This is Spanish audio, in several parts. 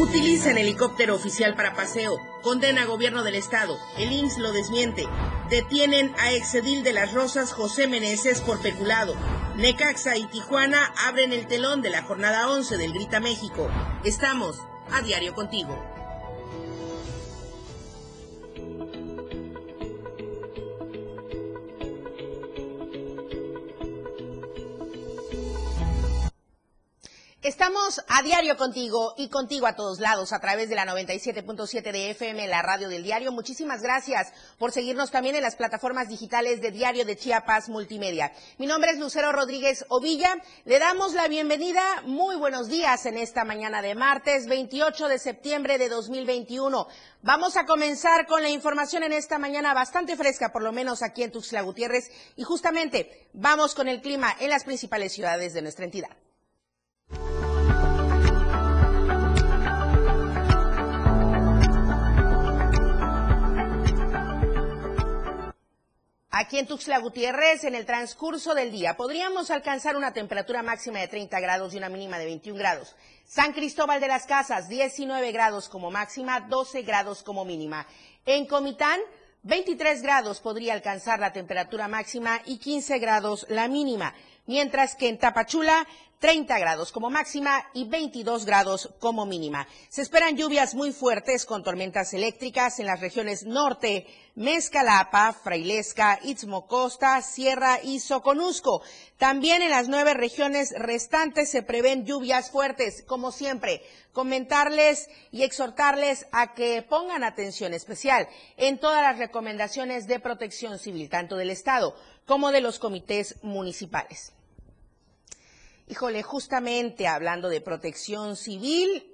Utilicen helicóptero oficial para paseo. Condena gobierno del estado. El IMSS lo desmiente. Detienen a exedil de las Rosas José Meneses por peculado. Necaxa y Tijuana abren el telón de la jornada 11 del Grita México. Estamos a diario contigo. Estamos a diario contigo y contigo a todos lados a través de la 97.7 de FM, la radio del diario. Muchísimas gracias por seguirnos también en las plataformas digitales de Diario de Chiapas Multimedia. Mi nombre es Lucero Rodríguez Ovilla. Le damos la bienvenida. Muy buenos días en esta mañana de martes 28 de septiembre de 2021. Vamos a comenzar con la información en esta mañana bastante fresca, por lo menos aquí en Tuxtla Gutiérrez. Y justamente vamos con el clima en las principales ciudades de nuestra entidad. Aquí en Tuxtla Gutiérrez, en el transcurso del día, podríamos alcanzar una temperatura máxima de 30 grados y una mínima de 21 grados. San Cristóbal de las Casas, 19 grados como máxima, 12 grados como mínima. En Comitán, 23 grados podría alcanzar la temperatura máxima y 15 grados la mínima mientras que en Tapachula 30 grados como máxima y 22 grados como mínima. Se esperan lluvias muy fuertes con tormentas eléctricas en las regiones norte, Mezcalapa, Frailesca, Istmo Costa, Sierra y Soconusco. También en las nueve regiones restantes se prevén lluvias fuertes, como siempre. Comentarles y exhortarles a que pongan atención especial en todas las recomendaciones de protección civil, tanto del Estado como de los comités municipales. Híjole, justamente hablando de protección civil,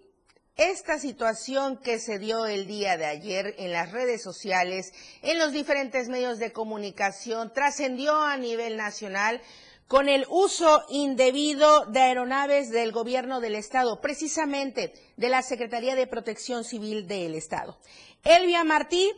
esta situación que se dio el día de ayer en las redes sociales, en los diferentes medios de comunicación, trascendió a nivel nacional con el uso indebido de aeronaves del gobierno del Estado, precisamente de la Secretaría de Protección Civil del Estado. Elvia Martí,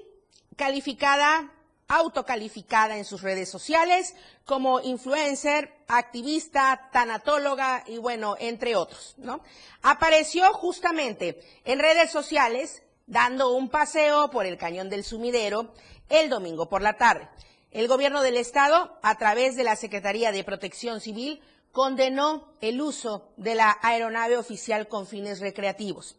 calificada autocalificada en sus redes sociales como influencer, activista, tanatóloga y bueno, entre otros, ¿no? Apareció justamente en redes sociales dando un paseo por el cañón del sumidero el domingo por la tarde. El gobierno del estado, a través de la Secretaría de Protección Civil, condenó el uso de la aeronave oficial con fines recreativos.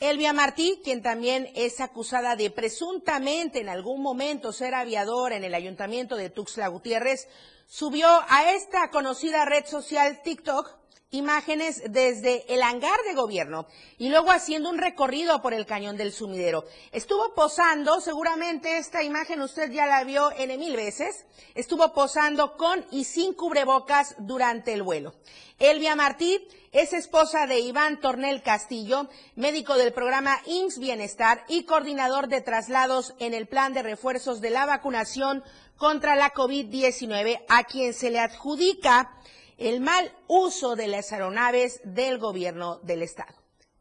Elvia Martí, quien también es acusada de presuntamente en algún momento ser aviadora en el ayuntamiento de Tuxtla Gutiérrez, subió a esta conocida red social TikTok imágenes desde el hangar de gobierno y luego haciendo un recorrido por el cañón del sumidero. Estuvo posando, seguramente esta imagen usted ya la vio en mil veces, estuvo posando con y sin cubrebocas durante el vuelo. Elvia Martí es esposa de Iván Tornel Castillo, médico del programa IMSS Bienestar y coordinador de traslados en el plan de refuerzos de la vacunación contra la COVID-19, a quien se le adjudica el mal uso de las aeronaves del gobierno del Estado.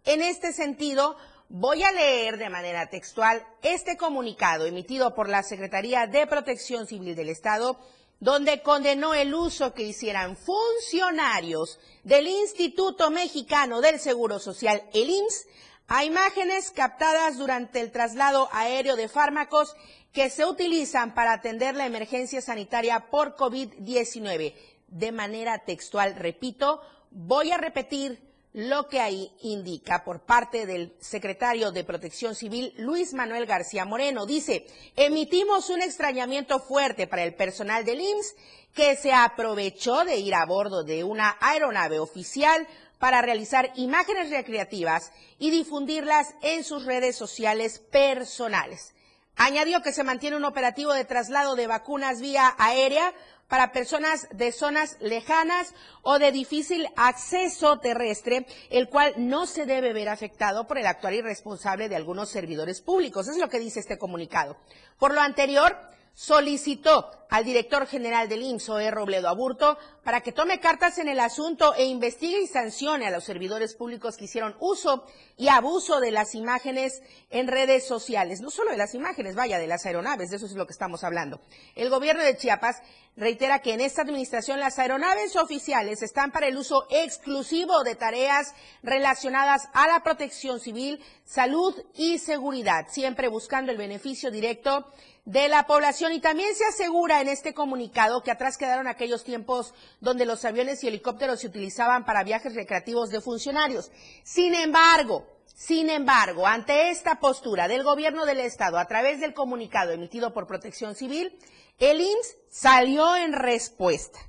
En este sentido, voy a leer de manera textual este comunicado emitido por la Secretaría de Protección Civil del Estado, donde condenó el uso que hicieran funcionarios del Instituto Mexicano del Seguro Social, el IMSS, a imágenes captadas durante el traslado aéreo de fármacos que se utilizan para atender la emergencia sanitaria por COVID-19 de manera textual. Repito, voy a repetir lo que ahí indica por parte del secretario de Protección Civil, Luis Manuel García Moreno. Dice, emitimos un extrañamiento fuerte para el personal del IMSS que se aprovechó de ir a bordo de una aeronave oficial para realizar imágenes recreativas y difundirlas en sus redes sociales personales. Añadió que se mantiene un operativo de traslado de vacunas vía aérea para personas de zonas lejanas o de difícil acceso terrestre, el cual no se debe ver afectado por el actual irresponsable de algunos servidores públicos. Es lo que dice este comunicado. Por lo anterior, solicitó al director general del IMSS, E. Robledo Aburto, para que tome cartas en el asunto e investigue y sancione a los servidores públicos que hicieron uso y abuso de las imágenes en redes sociales. No solo de las imágenes, vaya, de las aeronaves, de eso es lo que estamos hablando. El gobierno de Chiapas reitera que en esta administración las aeronaves oficiales están para el uso exclusivo de tareas relacionadas a la protección civil, salud y seguridad, siempre buscando el beneficio directo de la población. Y también se asegura en este comunicado que atrás quedaron aquellos tiempos donde los aviones y helicópteros se utilizaban para viajes recreativos de funcionarios. Sin embargo, sin embargo, ante esta postura del gobierno del Estado a través del comunicado emitido por Protección Civil, el IMSS salió en respuesta.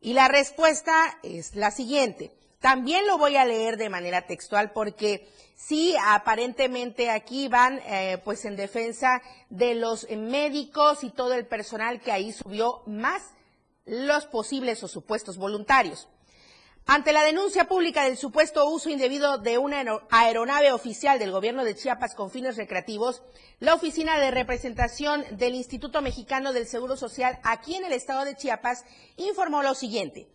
Y la respuesta es la siguiente. También lo voy a leer de manera textual porque sí, aparentemente aquí van eh, pues en defensa de los médicos y todo el personal que ahí subió más los posibles o supuestos voluntarios. Ante la denuncia pública del supuesto uso indebido de una aeronave oficial del gobierno de Chiapas con fines recreativos, la Oficina de Representación del Instituto Mexicano del Seguro Social aquí en el estado de Chiapas informó lo siguiente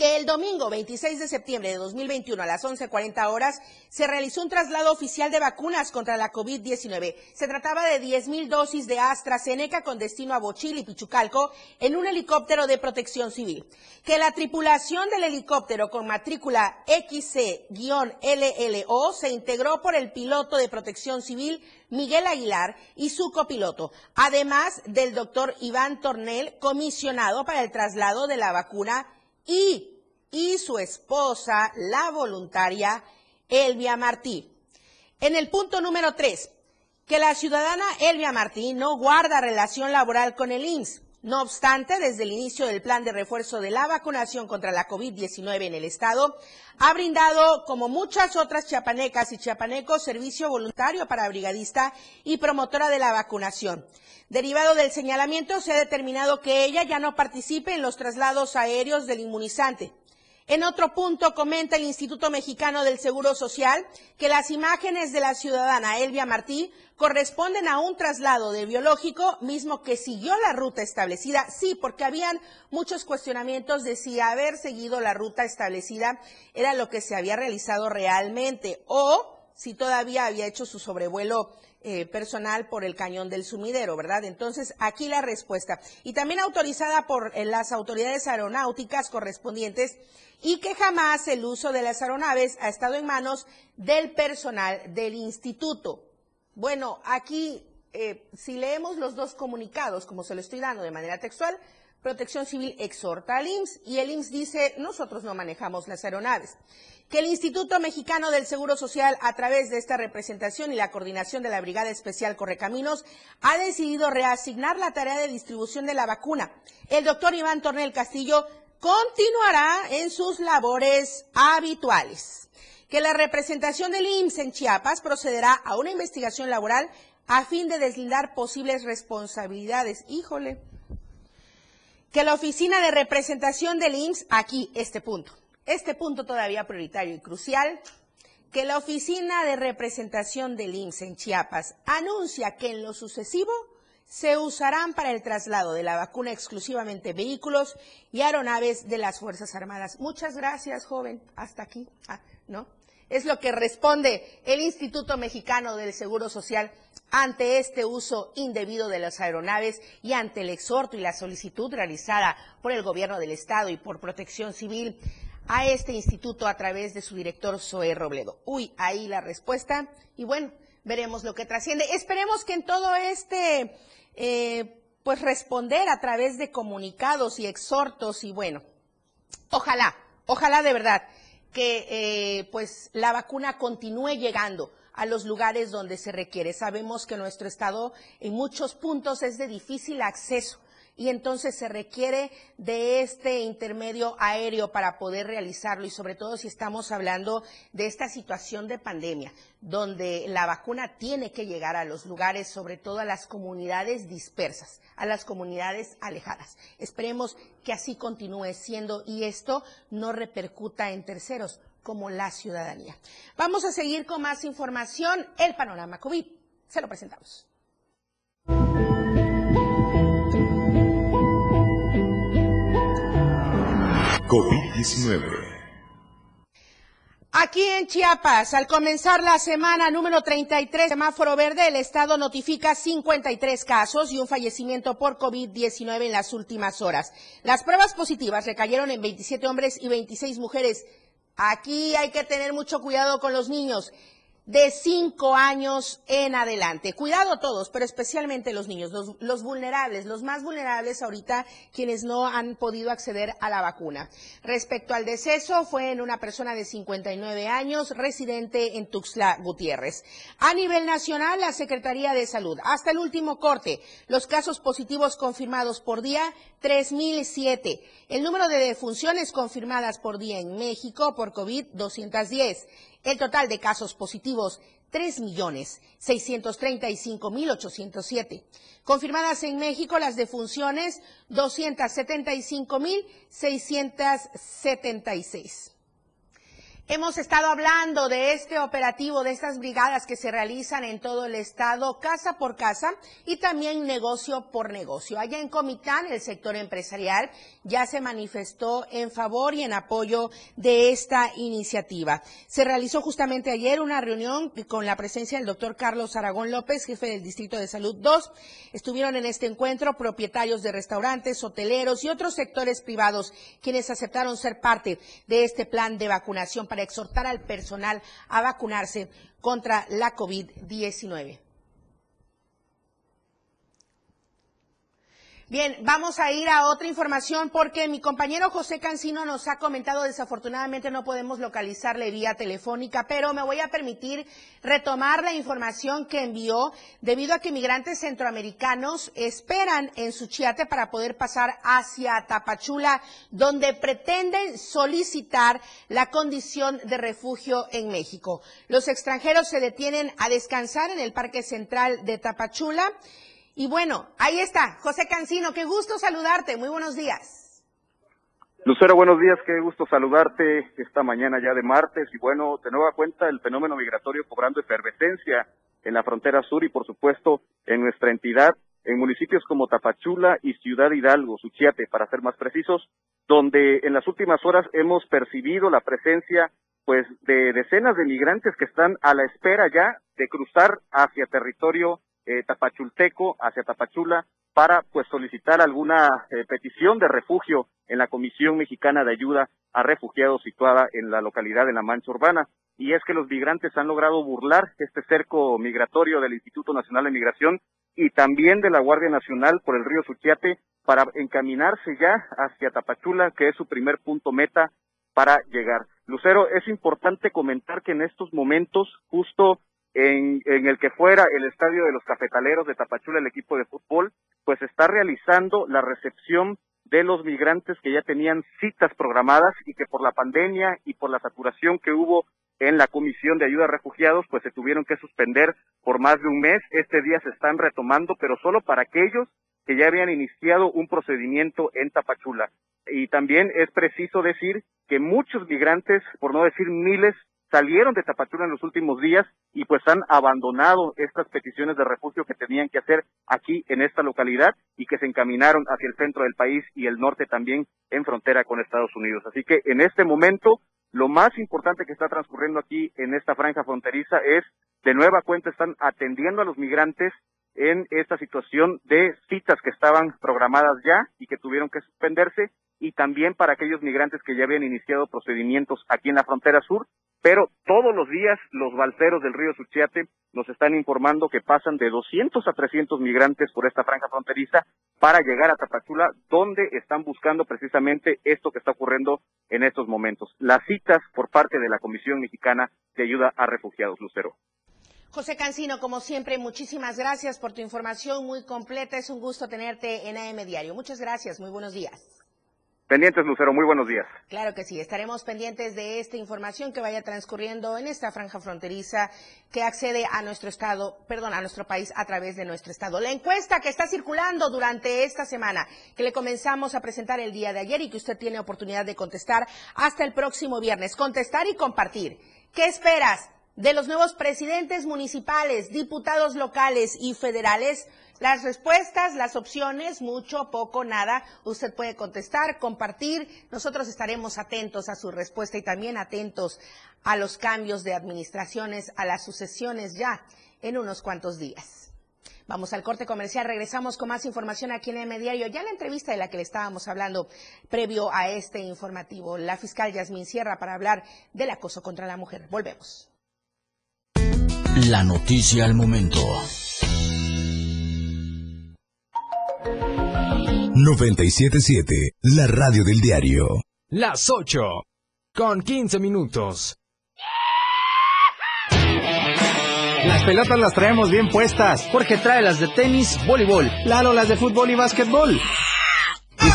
que el domingo 26 de septiembre de 2021 a las 11.40 horas se realizó un traslado oficial de vacunas contra la COVID-19. Se trataba de 10.000 dosis de AstraZeneca con destino a Bochil y Pichucalco en un helicóptero de protección civil. Que la tripulación del helicóptero con matrícula XC-LLO se integró por el piloto de protección civil Miguel Aguilar y su copiloto, además del doctor Iván Tornel, comisionado para el traslado de la vacuna y, su esposa, la voluntaria Elvia Martí. En el punto número tres, que la ciudadana Elvia Martí no guarda relación laboral con el IMSS. No obstante, desde el inicio del plan de refuerzo de la vacunación contra la COVID-19 en el Estado, ha brindado, como muchas otras chiapanecas y chiapanecos, servicio voluntario para brigadista y promotora de la vacunación. Derivado del señalamiento, se ha determinado que ella ya no participe en los traslados aéreos del inmunizante. En otro punto, comenta el Instituto Mexicano del Seguro Social que las imágenes de la ciudadana Elvia Martí corresponden a un traslado de biológico, mismo que siguió la ruta establecida. Sí, porque habían muchos cuestionamientos de si haber seguido la ruta establecida era lo que se había realizado realmente o si todavía había hecho su sobrevuelo eh, personal por el cañón del sumidero, ¿verdad? Entonces, aquí la respuesta. Y también autorizada por eh, las autoridades aeronáuticas correspondientes y que jamás el uso de las aeronaves ha estado en manos del personal del instituto. Bueno, aquí, eh, si leemos los dos comunicados, como se lo estoy dando de manera textual, Protección Civil exhorta al IMSS y el IMSS dice, nosotros no manejamos las aeronaves que el Instituto Mexicano del Seguro Social, a través de esta representación y la coordinación de la Brigada Especial Correcaminos, ha decidido reasignar la tarea de distribución de la vacuna. El doctor Iván Tornel Castillo continuará en sus labores habituales. Que la representación del IMSS en Chiapas procederá a una investigación laboral a fin de deslindar posibles responsabilidades. Híjole. Que la oficina de representación del IMSS, aquí, este punto este punto todavía prioritario y crucial, que la Oficina de Representación del IMSS en Chiapas anuncia que en lo sucesivo se usarán para el traslado de la vacuna exclusivamente vehículos y aeronaves de las Fuerzas Armadas. Muchas gracias, joven. Hasta aquí. Ah, ¿no? Es lo que responde el Instituto Mexicano del Seguro Social ante este uso indebido de las aeronaves y ante el exhorto y la solicitud realizada por el Gobierno del Estado y por Protección Civil a este instituto a través de su director Zoé Robledo. Uy, ahí la respuesta. Y bueno, veremos lo que trasciende. Esperemos que en todo este, eh, pues responder a través de comunicados y exhortos y bueno, ojalá, ojalá de verdad que eh, pues la vacuna continúe llegando a los lugares donde se requiere. Sabemos que nuestro estado en muchos puntos es de difícil acceso y entonces se requiere de este intermedio aéreo para poder realizarlo y sobre todo si estamos hablando de esta situación de pandemia, donde la vacuna tiene que llegar a los lugares, sobre todo a las comunidades dispersas, a las comunidades alejadas. Esperemos que así continúe siendo y esto no repercuta en terceros como la ciudadanía. Vamos a seguir con más información. El panorama COVID. Se lo presentamos. COVID-19. Aquí en Chiapas, al comenzar la semana número 33, semáforo verde, el Estado notifica 53 casos y un fallecimiento por COVID-19 en las últimas horas. Las pruebas positivas recayeron en 27 hombres y 26 mujeres, Aquí hay que tener mucho cuidado con los niños de cinco años en adelante. Cuidado todos, pero especialmente los niños, los, vulnerables, los más vulnerables ahorita, quienes no han podido acceder a la vacuna. Respecto al deceso, fue en una persona de 59 años, residente en Tuxtla Gutiérrez. A nivel nacional, la Secretaría de Salud, hasta el último corte, los casos positivos confirmados por día, 3.007. El número de defunciones confirmadas por día en México por COVID, 210. El total de casos positivos, 3.635.807. Confirmadas en México las defunciones, 275.676. Hemos estado hablando de este operativo, de estas brigadas que se realizan en todo el estado, casa por casa y también negocio por negocio. Allá en Comitán, el sector empresarial ya se manifestó en favor y en apoyo de esta iniciativa. Se realizó justamente ayer una reunión con la presencia del doctor Carlos Aragón López, jefe del Distrito de Salud 2. Estuvieron en este encuentro propietarios de restaurantes, hoteleros y otros sectores privados, quienes aceptaron ser parte de este plan de vacunación para exhortar al personal a vacunarse contra la COVID-19. Bien, vamos a ir a otra información porque mi compañero José Cancino nos ha comentado, desafortunadamente no podemos localizarle vía telefónica, pero me voy a permitir retomar la información que envió debido a que migrantes centroamericanos esperan en Suchiate para poder pasar hacia Tapachula, donde pretenden solicitar la condición de refugio en México. Los extranjeros se detienen a descansar en el Parque Central de Tapachula y bueno, ahí está, José Cancino, qué gusto saludarte, muy buenos días. Lucero, buenos días, qué gusto saludarte esta mañana ya de martes y bueno, de nueva cuenta el fenómeno migratorio cobrando efervescencia en la frontera sur y por supuesto en nuestra entidad, en municipios como Tapachula y Ciudad Hidalgo, Suchiate, para ser más precisos, donde en las últimas horas hemos percibido la presencia pues de decenas de migrantes que están a la espera ya de cruzar hacia territorio eh, Tapachulteco hacia Tapachula para pues solicitar alguna eh, petición de refugio en la Comisión Mexicana de Ayuda a Refugiados situada en la localidad de La Mancha Urbana. Y es que los migrantes han logrado burlar este cerco migratorio del Instituto Nacional de Migración y también de la Guardia Nacional por el río Suchiate para encaminarse ya hacia Tapachula, que es su primer punto meta para llegar. Lucero, es importante comentar que en estos momentos, justo en, el que fuera el estadio de los cafetaleros de Tapachula, el equipo de fútbol, pues está realizando la recepción de los migrantes que ya tenían citas programadas y que por la pandemia y por la saturación que hubo en la Comisión de Ayuda a Refugiados, pues se tuvieron que suspender por más de un mes. Este día se están retomando, pero solo para aquellos que ya habían iniciado un procedimiento en Tapachula. Y también es preciso decir que muchos migrantes, por no decir miles, salieron de Tapachula en los últimos días y pues han abandonado estas peticiones de refugio que tenían que hacer aquí en esta localidad y que se encaminaron hacia el centro del país y el norte también en frontera con Estados Unidos. Así que en este momento lo más importante que está transcurriendo aquí en esta franja fronteriza es de nueva cuenta están atendiendo a los migrantes en esta situación de citas que estaban programadas ya y que tuvieron que suspenderse y también para aquellos migrantes que ya habían iniciado procedimientos aquí en la frontera sur pero todos los días los balseros del río Suchiate nos están informando que pasan de 200 a 300 migrantes por esta franja fronteriza para llegar a Tapachula, donde están buscando precisamente esto que está ocurriendo en estos momentos, las citas por parte de la Comisión Mexicana de Ayuda a Refugiados, Lucero. José Cancino, como siempre, muchísimas gracias por tu información muy completa. Es un gusto tenerte en AM Diario. Muchas gracias, muy buenos días. Pendientes, Lucero, muy buenos días. Claro que sí, estaremos pendientes de esta información que vaya transcurriendo en esta franja fronteriza que accede a nuestro estado, perdón, a nuestro país a través de nuestro estado. La encuesta que está circulando durante esta semana, que le comenzamos a presentar el día de ayer y que usted tiene oportunidad de contestar hasta el próximo viernes. Contestar y compartir. ¿Qué esperas de los nuevos presidentes municipales, diputados locales y federales? Las respuestas, las opciones, mucho, poco, nada, usted puede contestar, compartir. Nosotros estaremos atentos a su respuesta y también atentos a los cambios de administraciones, a las sucesiones ya en unos cuantos días. Vamos al corte comercial, regresamos con más información aquí en M Diario. Ya la entrevista de la que le estábamos hablando previo a este informativo, la fiscal Yasmín Sierra para hablar del acoso contra la mujer. Volvemos. La noticia al momento. 977, la radio del diario. Las 8, con 15 minutos. Las pelotas las traemos bien puestas. Jorge trae las de tenis, voleibol. Lalo las de fútbol y básquetbol.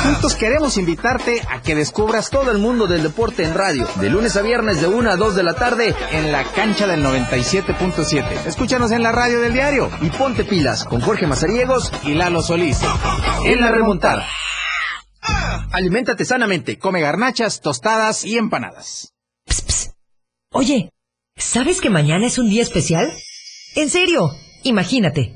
Juntos queremos invitarte a que descubras todo el mundo del deporte en radio, de lunes a viernes de 1 a 2 de la tarde en la cancha del 97.7. Escúchanos en la radio del diario y ponte pilas con Jorge Mazariegos y Lalo Solís. En la remontada. Aliméntate sanamente, come garnachas, tostadas y empanadas. Oye, ¿sabes que mañana es un día especial? En serio, imagínate.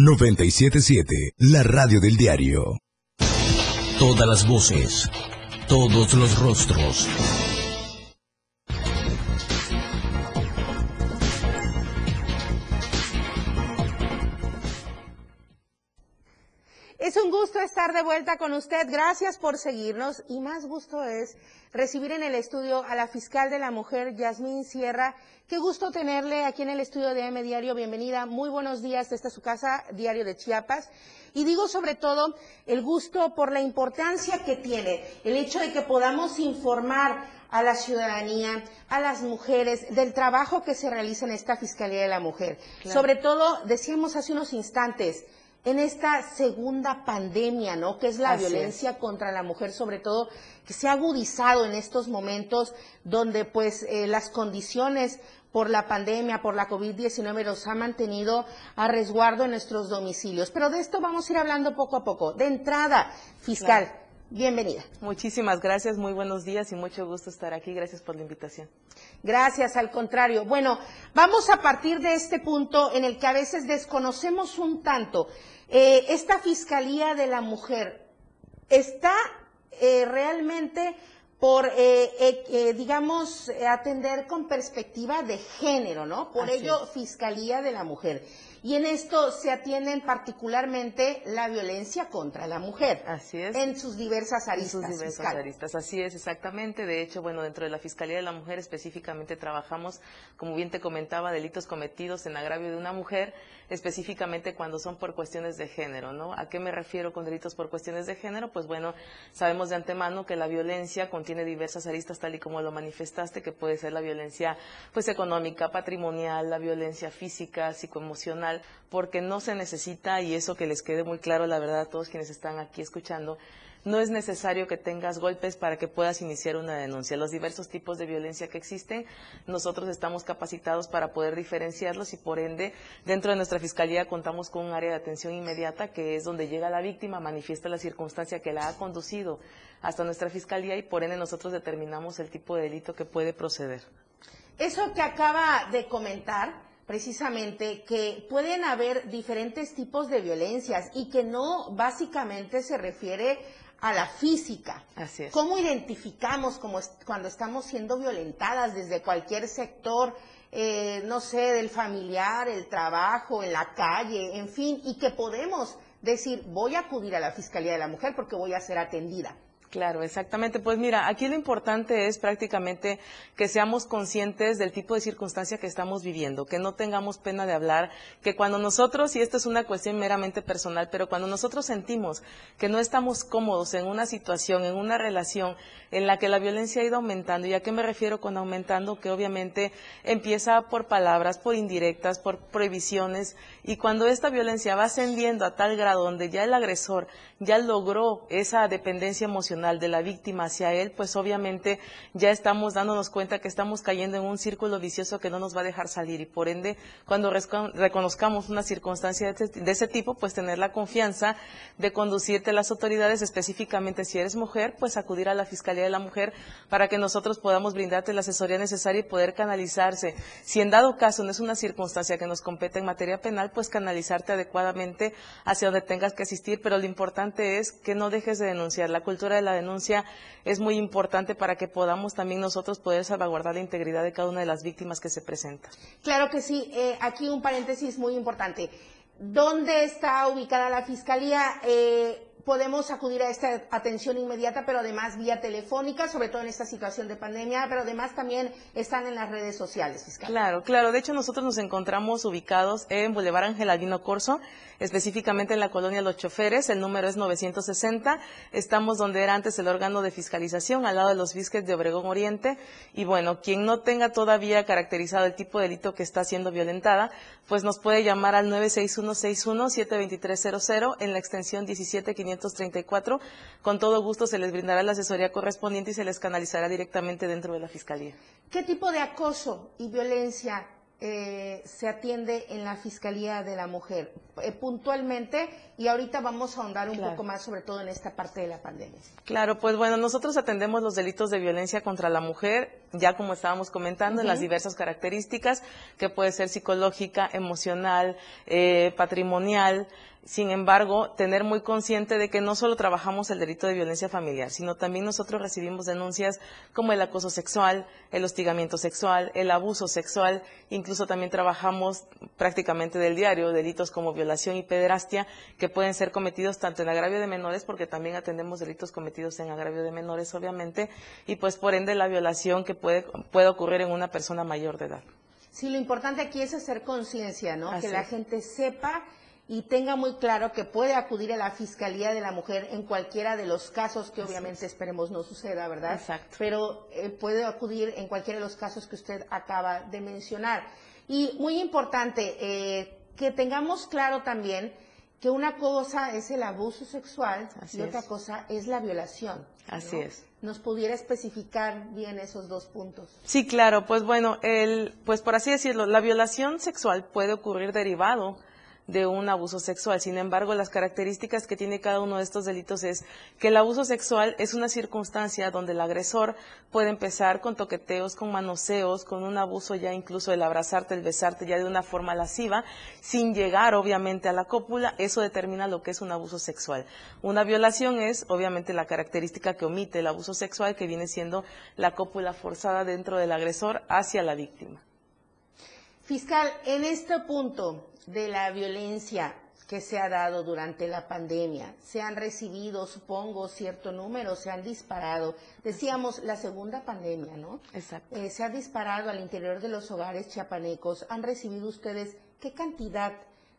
977, la radio del diario. Todas las voces, todos los rostros. Es un gusto estar de vuelta con usted. Gracias por seguirnos y más gusto es recibir en el estudio a la fiscal de la mujer, Yasmín Sierra. Qué gusto tenerle aquí en el estudio de M Diario. Bienvenida. Muy buenos días. Esta es su casa, Diario de Chiapas. Y digo sobre todo el gusto por la importancia que tiene el hecho de que podamos informar a la ciudadanía, a las mujeres, del trabajo que se realiza en esta Fiscalía de la Mujer. Sobre todo, decíamos hace unos instantes, en esta segunda pandemia, ¿no? Que es la violencia contra la mujer, sobre todo, que se ha agudizado en estos momentos donde, pues, eh, las condiciones por la pandemia, por la COVID-19, los ha mantenido a resguardo en nuestros domicilios. Pero de esto vamos a ir hablando poco a poco. De entrada, fiscal, bienvenida. Muchísimas gracias, muy buenos días y mucho gusto estar aquí. Gracias por la invitación. Gracias, al contrario. Bueno, vamos a partir de este punto en el que a veces desconocemos un tanto. Eh, esta Fiscalía de la Mujer está eh, realmente por, eh, eh, digamos, atender con perspectiva de género, ¿no? Por Así ello, es. Fiscalía de la Mujer. Y en esto se atienden particularmente la violencia contra la mujer. Así es. En sus diversas aristas. En sus diversas aristas, así es, exactamente. De hecho, bueno, dentro de la Fiscalía de la Mujer específicamente trabajamos, como bien te comentaba, delitos cometidos en agravio de una mujer, específicamente cuando son por cuestiones de género, ¿no? ¿A qué me refiero con delitos por cuestiones de género? Pues bueno, sabemos de antemano que la violencia contiene diversas aristas, tal y como lo manifestaste, que puede ser la violencia, pues económica, patrimonial, la violencia física, psicoemocional, porque no se necesita, y eso que les quede muy claro, la verdad, a todos quienes están aquí escuchando, no es necesario que tengas golpes para que puedas iniciar una denuncia. Los diversos tipos de violencia que existen, nosotros estamos capacitados para poder diferenciarlos y por ende, dentro de nuestra fiscalía contamos con un área de atención inmediata que es donde llega la víctima, manifiesta la circunstancia que la ha conducido hasta nuestra fiscalía y por ende nosotros determinamos el tipo de delito que puede proceder. Eso que acaba de comentar, precisamente que pueden haber diferentes tipos de violencias y que no básicamente se refiere a la física. Así es. ¿Cómo identificamos como cuando estamos siendo violentadas desde cualquier sector, eh, no sé, del familiar, el trabajo, en la calle, en fin, y que podemos decir, voy a acudir a la Fiscalía de la Mujer porque voy a ser atendida? Claro, exactamente. Pues mira, aquí lo importante es prácticamente que seamos conscientes del tipo de circunstancia que estamos viviendo, que no tengamos pena de hablar, que cuando nosotros, y esto es una cuestión meramente personal, pero cuando nosotros sentimos que no estamos cómodos en una situación, en una relación en la que la violencia ha ido aumentando, ¿y a qué me refiero con aumentando? Que obviamente empieza por palabras, por indirectas, por prohibiciones, y cuando esta violencia va ascendiendo a tal grado donde ya el agresor ya logró esa dependencia emocional de la víctima hacia él, pues obviamente ya estamos dándonos cuenta que estamos cayendo en un círculo vicioso que no nos va a dejar salir y por ende cuando reconozcamos una circunstancia de ese tipo, pues tener la confianza de conducirte a las autoridades, específicamente si eres mujer, pues acudir a la Fiscalía de la Mujer para que nosotros podamos brindarte la asesoría necesaria y poder canalizarse. Si en dado caso no es una circunstancia que nos compete en materia penal, pues canalizarte adecuadamente hacia donde tengas que asistir, pero lo importante es que no dejes de denunciar. La cultura de la denuncia es muy importante para que podamos también nosotros poder salvaguardar la integridad de cada una de las víctimas que se presentan. Claro que sí. Eh, aquí un paréntesis muy importante. ¿Dónde está ubicada la Fiscalía? Eh, podemos acudir a esta atención inmediata, pero además vía telefónica, sobre todo en esta situación de pandemia, pero además también están en las redes sociales, fiscal. Claro, claro. De hecho, nosotros nos encontramos ubicados en Boulevard Ángel Albino Corso, específicamente en la colonia Los Choferes. El número es 960. Estamos donde era antes el órgano de fiscalización, al lado de los bisques de Obregón Oriente. Y bueno, quien no tenga todavía caracterizado el tipo de delito que está siendo violentada, pues nos puede llamar al 96161-72300 en la extensión 17534. Con todo gusto se les brindará la asesoría correspondiente y se les canalizará directamente dentro de la Fiscalía. ¿Qué tipo de acoso y violencia eh, se atiende en la Fiscalía de la Mujer eh, puntualmente y ahorita vamos a ahondar un poco más sobre todo en esta parte de la pandemia. Claro, pues bueno, nosotros atendemos los delitos de violencia contra la mujer, ya como estábamos comentando, en las diversas características, que puede ser psicológica, emocional, eh, patrimonial, sin embargo, tener muy consciente de que no solo trabajamos el delito de violencia familiar, sino también nosotros recibimos denuncias como el acoso sexual, el hostigamiento sexual, el abuso sexual, incluso también trabajamos prácticamente del diario delitos como violación y pederastia que pueden ser cometidos tanto en agravio de menores, porque también atendemos delitos cometidos en agravio de menores, obviamente, y pues por ende la violación que puede, puede ocurrir en una persona mayor de edad. Sí, lo importante aquí es hacer conciencia, ¿no? que la gente sepa y tenga muy claro que puede acudir a la Fiscalía de la Mujer en cualquiera de los casos que obviamente esperemos no suceda, ¿verdad? Exacto. Pero eh, puede acudir en cualquiera de los casos que usted acaba de mencionar. Y muy importante, eh, que tengamos claro también que una cosa es el abuso sexual y otra cosa es la violación. Así es. ¿Nos pudiera especificar bien esos dos puntos? Sí, claro. Pues bueno, el, pues por así decirlo, la violación sexual puede ocurrir derivado de un abuso sexual. Sin embargo, las características que tiene cada uno de estos delitos es que el abuso sexual es una circunstancia donde el agresor puede empezar con toqueteos, con manoseos, con un abuso ya incluso el abrazarte, el besarte ya de una forma lasciva, sin llegar obviamente a la cópula, eso determina lo que es un abuso sexual. Una violación es obviamente la característica que omite el abuso sexual que viene siendo la cópula forzada dentro del agresor hacia la víctima. Fiscal, en este punto, de la violencia que se ha dado durante la pandemia. Se han recibido, supongo, cierto número, se han disparado. Decíamos, la segunda pandemia, ¿no? Exacto. Eh, se ha disparado al interior de los hogares chiapanecos. ¿Han recibido ustedes qué cantidad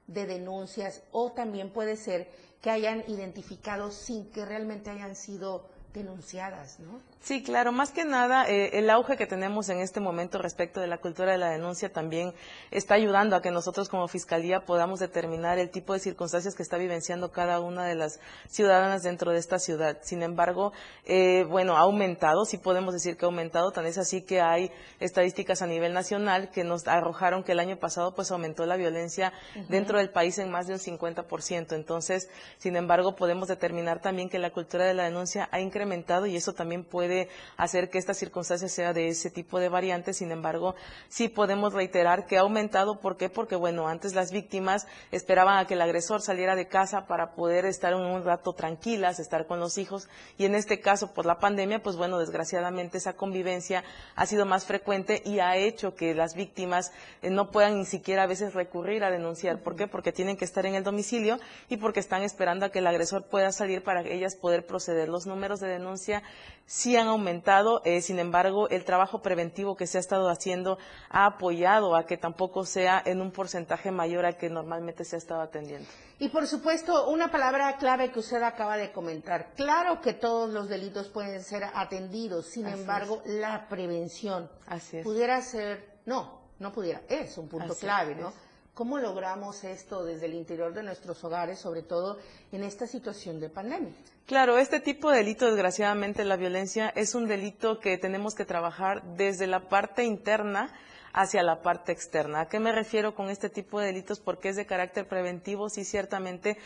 de denuncias o también puede ser que hayan identificado sin que realmente hayan sido denunciadas, ¿no? Sí, claro, más que nada eh, el auge que tenemos en este momento respecto de la cultura de la denuncia también está ayudando a que nosotros como Fiscalía podamos determinar el tipo de circunstancias que está vivenciando cada una de las ciudadanas dentro de esta ciudad. Sin embargo, eh, bueno, ha aumentado, sí podemos decir que ha aumentado, tan es así que hay estadísticas a nivel nacional que nos arrojaron que el año pasado pues aumentó la violencia dentro del país en más de un 50%. Entonces, sin embargo, podemos determinar también que la cultura de la denuncia ha incrementado y eso también puede hacer que esta circunstancia sea de ese tipo de variantes. Sin embargo, sí podemos reiterar que ha aumentado. ¿Por qué? Porque, bueno, antes las víctimas esperaban a que el agresor saliera de casa para poder estar un rato tranquilas, estar con los hijos. Y en este caso, por la pandemia, pues bueno, desgraciadamente esa convivencia ha sido más frecuente y ha hecho que las víctimas eh, no puedan ni siquiera a veces recurrir a denunciar. ¿Por qué? Porque tienen que estar en el domicilio y porque están esperando a que el agresor pueda salir para ellas poder proceder. Los números de denuncia sí han aumentado, eh, sin embargo, el trabajo preventivo que se ha estado haciendo ha apoyado a que tampoco sea en un porcentaje mayor al que normalmente se ha estado atendiendo. Y por supuesto, una palabra clave que usted acaba de comentar. Claro que todos los delitos pueden ser atendidos, sin embargo, la prevención Así pudiera ser, no, no pudiera, es un punto clave, ¿no? ¿Cómo logramos esto desde el interior de nuestros hogares, sobre todo en esta situación de pandemia? Claro, este tipo de delito, desgraciadamente, la violencia es un delito que tenemos que trabajar desde la parte interna hacia la parte externa. ¿A qué me refiero con este tipo de delitos? Porque es de carácter preventivo, sí, ciertamente,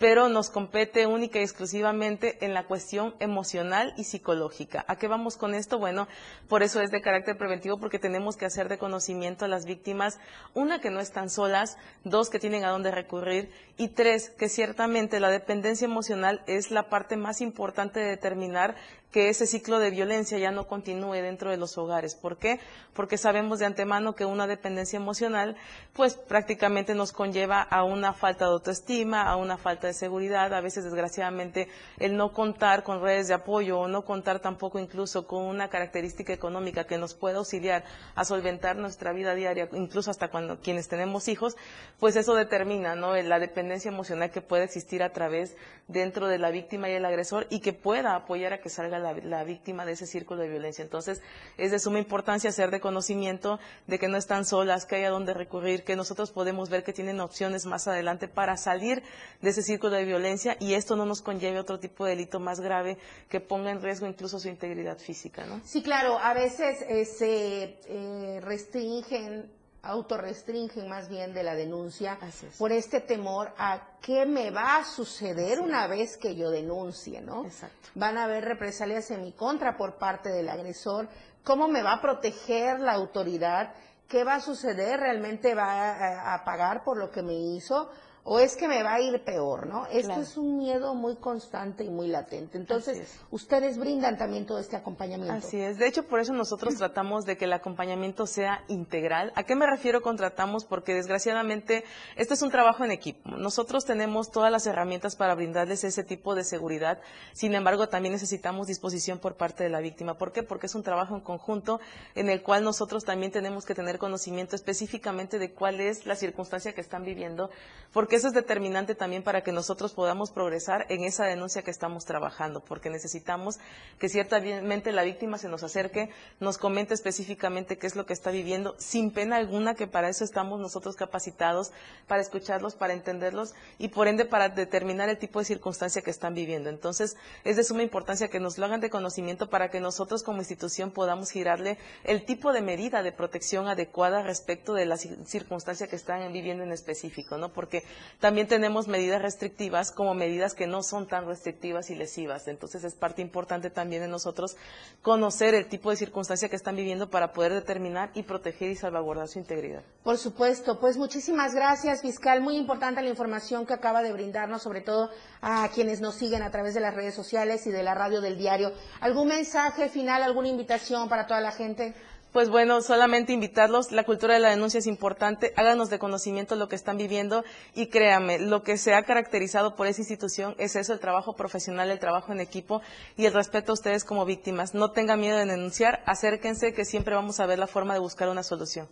pero nos compete única y exclusivamente en la cuestión emocional y psicológica. ¿A qué vamos con esto? Bueno, por eso es de carácter preventivo, porque tenemos que hacer de conocimiento a las víctimas, una, que no están solas, dos, que tienen a dónde recurrir, y tres, que ciertamente la dependencia emocional es la parte más importante de determinar que ese ciclo de violencia ya no continúe dentro de los hogares. ¿Por qué? Porque sabemos de antemano que una dependencia emocional, pues prácticamente nos conlleva a una falta de autoestima, a una falta de seguridad, a veces desgraciadamente el no contar con redes de apoyo o no contar tampoco incluso con una característica económica que nos pueda auxiliar a solventar nuestra vida diaria, incluso hasta cuando quienes tenemos hijos, pues eso determina ¿no? la dependencia emocional que puede existir a través dentro de la víctima y el agresor y que pueda apoyar a que salga la, la víctima de ese círculo de violencia. Entonces, es de suma importancia hacer de conocimiento de que no están solas, que hay a dónde recurrir, que nosotros podemos ver que tienen opciones más adelante para salir de ese círculo de violencia y esto no nos conlleve otro tipo de delito más grave que ponga en riesgo incluso su integridad física, ¿no? Sí, claro, a veces eh, se eh, restringen autorrestringen más bien de la denuncia por este temor a qué me va a suceder una vez que yo denuncie, ¿no? Exacto. Van a haber represalias en mi contra por parte del agresor, cómo me va a proteger la autoridad, qué va a suceder, realmente va a pagar por lo que me hizo o es que me va a ir peor, ¿no? Esto es un miedo muy constante y muy latente. Entonces, ustedes brindan también todo este acompañamiento. Así es. De hecho, por eso nosotros tratamos de que el acompañamiento sea integral. ¿A qué me refiero con tratamos? Porque desgraciadamente esto es un trabajo en equipo. Nosotros tenemos todas las herramientas para brindarles ese tipo de seguridad. Sin embargo, también necesitamos disposición por parte de la víctima. ¿Por qué? Porque es un trabajo en conjunto en el cual nosotros también tenemos que tener conocimiento específicamente de cuál es la circunstancia que están viviendo. Porque porque eso es determinante también para que nosotros podamos progresar en esa denuncia que estamos trabajando, porque necesitamos que ciertamente la víctima se nos acerque, nos comente específicamente qué es lo que está viviendo, sin pena alguna, que para eso estamos nosotros capacitados, para escucharlos, para entenderlos y por ende para determinar el tipo de circunstancia que están viviendo. Entonces, es de suma importancia que nos lo hagan de conocimiento para que nosotros como institución podamos girarle el tipo de medida de protección adecuada respecto de la circunstancia que están viviendo en específico, ¿no? Porque también tenemos medidas restrictivas como medidas que no son tan restrictivas y lesivas. Entonces es parte importante también de nosotros conocer el tipo de circunstancia que están viviendo para poder determinar y proteger y salvaguardar su integridad. Por supuesto, pues muchísimas gracias, fiscal. Muy importante la información que acaba de brindarnos, sobre todo a quienes nos siguen a través de las redes sociales y de la radio del diario. ¿Algún mensaje final, alguna invitación para toda la gente? Pues bueno, solamente invitarlos, la cultura de la denuncia es importante, háganos de conocimiento lo que están viviendo y créanme, lo que se ha caracterizado por esa institución es eso, el trabajo profesional, el trabajo en equipo y el respeto a ustedes como víctimas. No tengan miedo de denunciar, acérquense que siempre vamos a ver la forma de buscar una solución.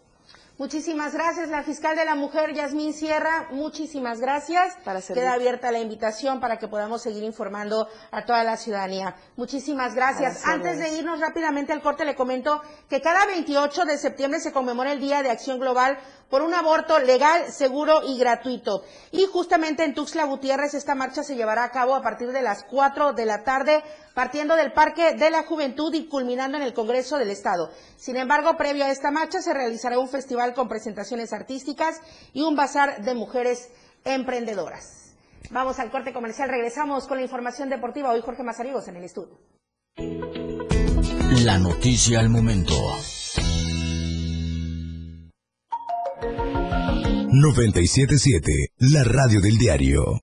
Muchísimas gracias, la fiscal de la mujer, Yasmín Sierra. Muchísimas gracias. Para servir. Queda abierta la invitación para que podamos seguir informando a toda la ciudadanía. Muchísimas gracias. Antes de irnos rápidamente al corte, le comento que cada 28 de septiembre se conmemora el Día de Acción Global por un aborto legal, seguro y gratuito. Y justamente en Tuxtla Gutiérrez esta marcha se llevará a cabo a partir de las 4 de la tarde, partiendo del Parque de la Juventud y culminando en el Congreso del Estado. Sin embargo, previo a esta marcha se realizará un festival con presentaciones artísticas y un bazar de mujeres emprendedoras. Vamos al corte comercial, regresamos con la información deportiva. Hoy Jorge Mazariegos en el estudio. La noticia al momento. 977, la radio del diario.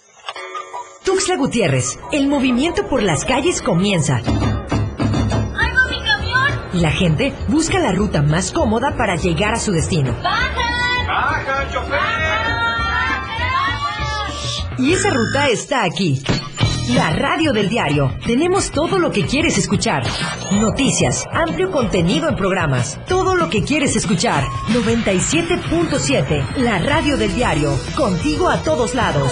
Tuxtla Gutiérrez, el movimiento por las calles comienza. ¡Algo mi camión! La gente busca la ruta más cómoda para llegar a su destino. ¡Bajan! ¡Baja, Y esa ruta está aquí. La radio del diario. Tenemos todo lo que quieres escuchar. Noticias, amplio contenido en programas. Todo lo que quieres escuchar. 97.7. La radio del diario. Contigo a todos lados.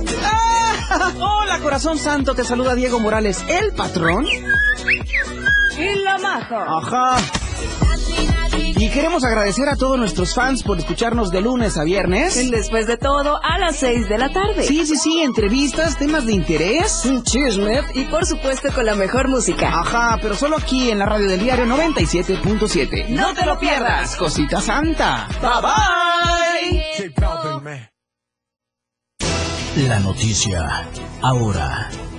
Hola, corazón santo, te saluda Diego Morales, el patrón. ¡Y la maja! Ajá. Y queremos agradecer a todos nuestros fans por escucharnos de lunes a viernes. Después de todo, a las 6 de la tarde. Sí, sí, sí, entrevistas, temas de interés. Un chisme y por supuesto con la mejor música. Ajá, pero solo aquí en la radio del diario 97.7. No te lo pierdas. Cosita santa. Helping me. La noticia ahora.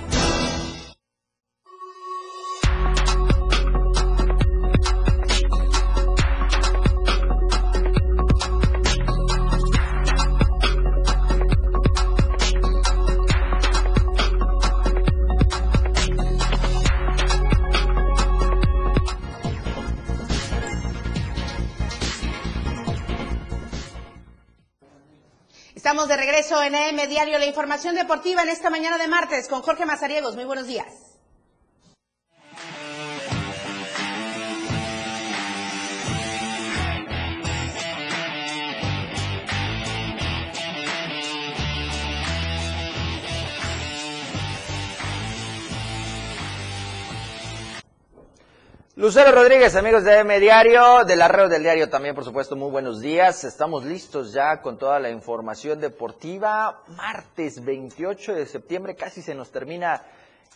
Regreso en AM Diario, la información deportiva en esta mañana de martes con Jorge Mazariegos. Muy buenos días. Lucero Rodríguez, amigos de M Diario, de la red del diario también, por supuesto, muy buenos días. Estamos listos ya con toda la información deportiva. Martes 28 de septiembre, casi se nos termina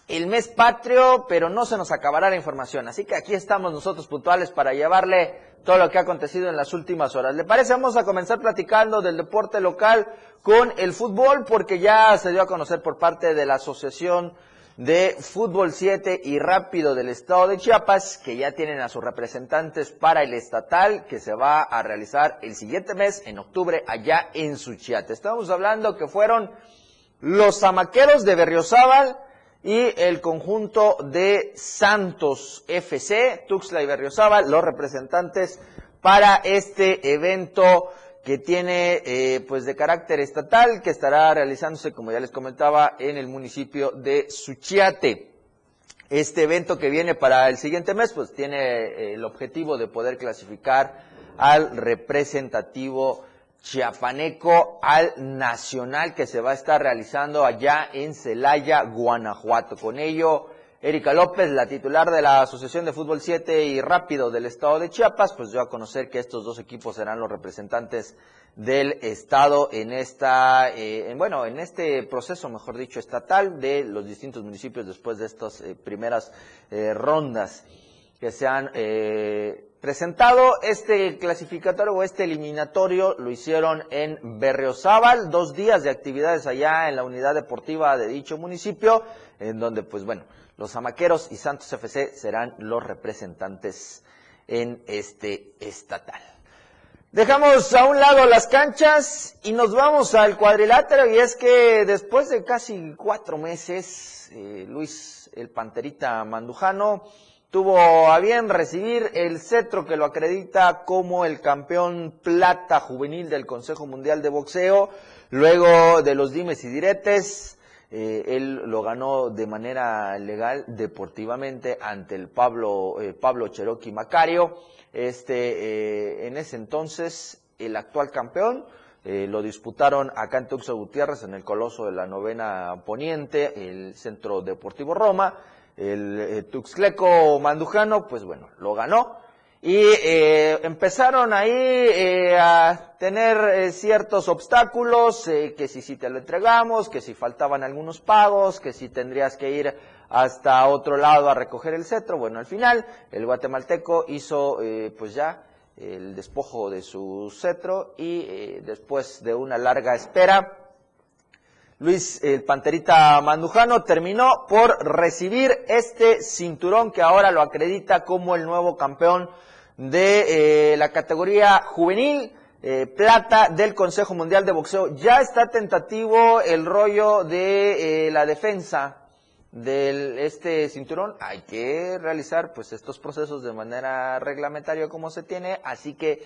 el mes patrio, pero no se nos acabará la información. Así que aquí estamos nosotros puntuales para llevarle todo lo que ha acontecido en las últimas horas. ¿Le parece? Vamos a comenzar platicando del deporte local con el fútbol, porque ya se dio a conocer por parte de la Asociación de Fútbol 7 y Rápido del Estado de Chiapas, que ya tienen a sus representantes para el estatal, que se va a realizar el siguiente mes, en octubre, allá en Suchiate. Estamos hablando que fueron los zamaqueros de Berriozábal, y el conjunto de Santos FC, Tuxtla y Berriozábal, los representantes para este evento que tiene eh, pues de carácter estatal, que estará realizándose, como ya les comentaba, en el municipio de Suchiate. Este evento que viene para el siguiente mes, pues tiene eh, el objetivo de poder clasificar al representativo chiapaneco al nacional que se va a estar realizando allá en Celaya, Guanajuato. Con ello, Erika López, la titular de la Asociación de Fútbol 7 y Rápido del Estado de Chiapas, pues dio a conocer que estos dos equipos serán los representantes del Estado en esta, eh, bueno, en este proceso, mejor dicho, estatal de los distintos municipios después de estas eh, primeras eh, rondas que se han presentado. Este clasificatorio o este eliminatorio lo hicieron en Berriozábal, dos días de actividades allá en la unidad deportiva de dicho municipio, en donde, pues bueno, los Amaqueros y Santos FC serán los representantes en este estatal. Dejamos a un lado las canchas y nos vamos al cuadrilátero y es que después de casi cuatro meses, eh, Luis el Panterita Mandujano tuvo a bien recibir el cetro que lo acredita como el campeón plata juvenil del Consejo Mundial de Boxeo, luego de los dimes y diretes, eh, él lo ganó de manera legal, deportivamente, ante el Pablo, eh, Pablo Cherokee Macario. Este, eh, en ese entonces, el actual campeón, lo disputaron acá en Tuxo Gutiérrez, en el Coloso de la Novena Poniente, el Centro Deportivo Roma. El Tuxleco Mandujano, pues bueno, lo ganó y eh, empezaron ahí eh, a tener eh, ciertos obstáculos, que si, si te lo entregamos, que si faltaban algunos pagos, que si tendrías que ir hasta otro lado a recoger el cetro. Bueno, al final el guatemalteco hizo pues ya el despojo de su cetro y después de una larga espera, Luis el Panterita Mandujano terminó por recibir este cinturón que ahora lo acredita como el nuevo campeón de eh, la categoría juvenil. Eh, plata del Consejo Mundial de Boxeo. Ya está tentativo el rollo de eh, la defensa de este cinturón. Hay que realizar pues estos procesos de manera reglamentaria como se tiene, así que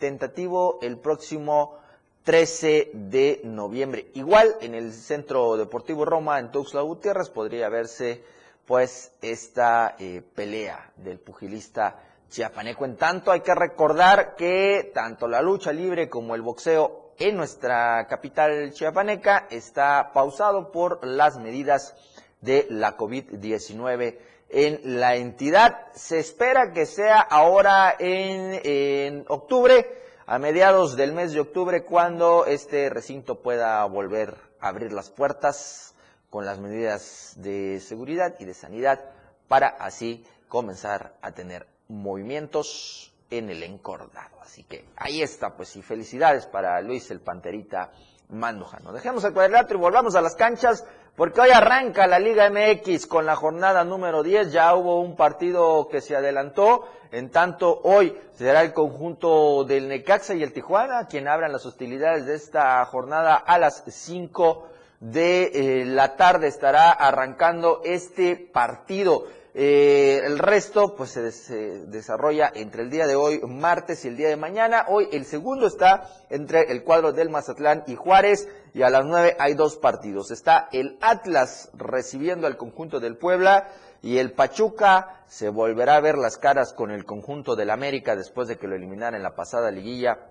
tentativo el próximo 13 de noviembre. Igual en el Centro Deportivo Roma en Tuxtla Gutiérrez podría verse pues esta pelea del pugilista chiapaneco. En tanto, hay que recordar que tanto la lucha libre como el boxeo en nuestra capital chiapaneca está pausado por las medidas de la COVID-19 en la entidad. Se espera que sea ahora en, octubre, a mediados del mes de octubre, cuando este recinto pueda volver a abrir las puertas con las medidas de seguridad y de sanidad para así comenzar a tener movimientos en el encordado. Así que ahí está, pues, y felicidades para Luis el Panterita Mandujano. Dejemos el cuadrilátero y volvamos a las canchas, porque hoy arranca la Liga MX con la jornada número 10. Ya hubo un partido que se adelantó. En tanto, hoy será el conjunto del Necaxa y el Tijuana quien abran las hostilidades de esta jornada a las 5 de eh, la tarde. Estará arrancando este partido. Eh, el resto pues se, desarrolla entre el día de hoy, martes y el día de mañana. Hoy el segundo está entre el cuadro del Mazatlán y Juárez y a las nueve hay dos partidos. Está el Atlas recibiendo al conjunto del Puebla y el Pachuca se volverá a ver las caras con el conjunto del América después de que lo eliminara en la pasada liguilla